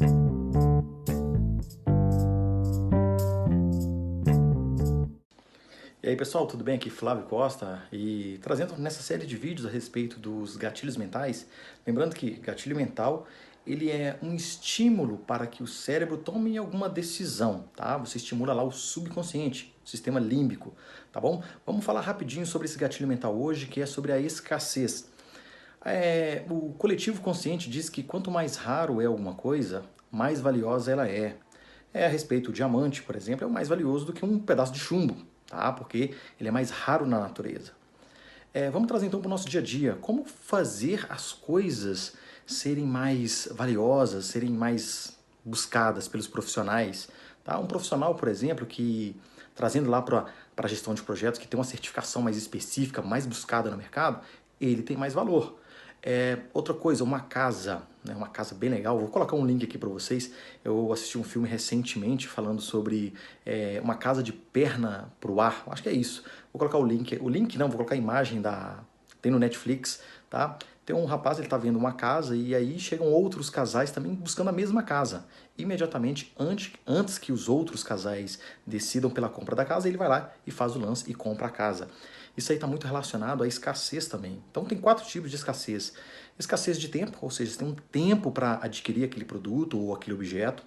E aí pessoal, tudo bem? Aqui Flávio Costa e trazendo nessa série de vídeos a respeito dos gatilhos mentais, lembrando que gatilho mental ele é um estímulo para que o cérebro tome alguma decisão, tá? Você estimula lá o subconsciente, o sistema límbico, tá bom? Vamos falar rapidinho sobre esse gatilho mental hoje, que é sobre a escassez. É, o coletivo consciente diz que quanto mais raro é alguma coisa, mais valiosa ela é. É a respeito, o diamante, por exemplo, é mais valioso do que um pedaço de chumbo, tá? porque ele é mais raro na natureza. É, vamos trazer então para o nosso dia a dia, como fazer as coisas serem mais valiosas, serem mais buscadas pelos profissionais. Tá? Um profissional, por exemplo, que trazendo lá para a gestão de projetos, que tem uma certificação mais específica, mais buscada no mercado, ele tem mais valor. É, outra coisa, uma casa, né, uma casa bem legal, vou colocar um link aqui para vocês. Eu assisti um filme recentemente falando sobre é, uma casa de perna para o ar, acho que é isso. Vou colocar o link, o link não, vou colocar a imagem da. Tem no Netflix, tá? Tem um rapaz, ele está vendo uma casa e aí chegam outros casais também buscando a mesma casa. Imediatamente, antes, antes que os outros casais decidam pela compra da casa, ele vai lá e faz o lance e compra a casa. Isso aí está muito relacionado à escassez também. Então tem quatro tipos de escassez. Escassez de tempo, ou seja, você tem um tempo para adquirir aquele produto ou aquele objeto.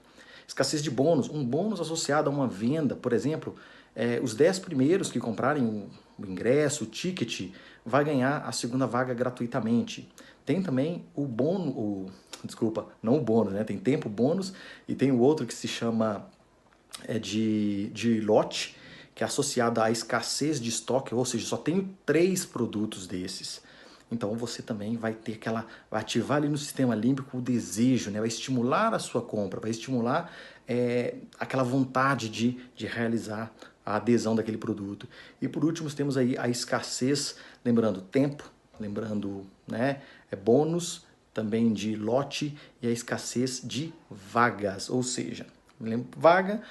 Escassez de bônus, um bônus associado a uma venda, por exemplo, é, os 10 primeiros que comprarem o, ingresso, o ticket, vai ganhar a segunda vaga gratuitamente. Tem também o bônus, o, desculpa, não o bônus, né? Tem tempo bônus e tem o outro que se chama é, de, de lote, que é associado à escassez de estoque, ou seja, só tenho três produtos desses. Então você também vai ter aquela, vai ativar ali no sistema límbico o desejo, né? vai estimular a sua compra, vai estimular é, aquela vontade de, de realizar a adesão daquele produto. E por último temos aí a escassez, lembrando tempo, lembrando né, é bônus também de lote e a escassez de vagas, ou seja, vaga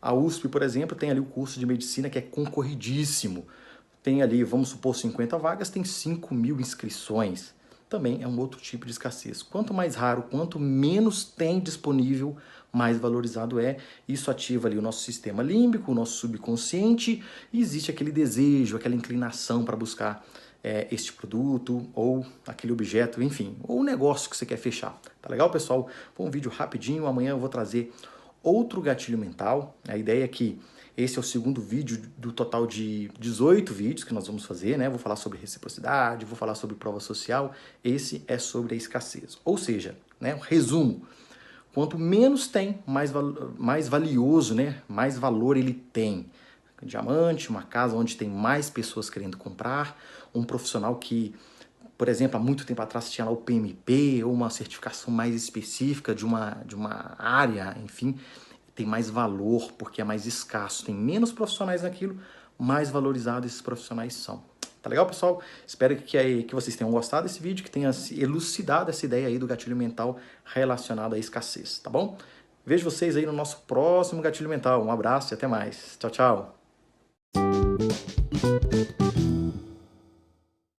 a USP, por exemplo, tem ali o curso de medicina que é concorridíssimo. Tem ali, vamos supor, 50 vagas, tem 5 mil inscrições. Também é um outro tipo de escassez. Quanto mais raro, quanto menos tem disponível, mais valorizado é. Isso ativa ali o nosso sistema límbico, o nosso subconsciente, e existe aquele desejo, aquela inclinação para buscar é, este produto ou aquele objeto, enfim, ou o negócio que você quer fechar. Tá legal, pessoal? Foi um vídeo rapidinho. Amanhã eu vou trazer outro gatilho mental. A ideia é que esse é o segundo vídeo do total de 18 vídeos que nós vamos fazer, né? Vou falar sobre reciprocidade, vou falar sobre prova social. Esse é sobre a escassez. Ou seja, né, um resumo. Quanto menos tem, mais, mais valioso, né? Mais valor ele tem. Um diamante, uma casa onde tem mais pessoas querendo comprar, um profissional que por exemplo, há muito tempo atrás tinha lá o PMP ou uma certificação mais específica de uma, de uma área, enfim, tem mais valor porque é mais escasso, tem menos profissionais naquilo, mais valorizados esses profissionais são. Tá legal, pessoal? Espero que, que vocês tenham gostado desse vídeo, que tenha elucidado essa ideia aí do gatilho mental relacionado à escassez, tá bom? Vejo vocês aí no nosso próximo gatilho mental. Um abraço e até mais. Tchau, tchau.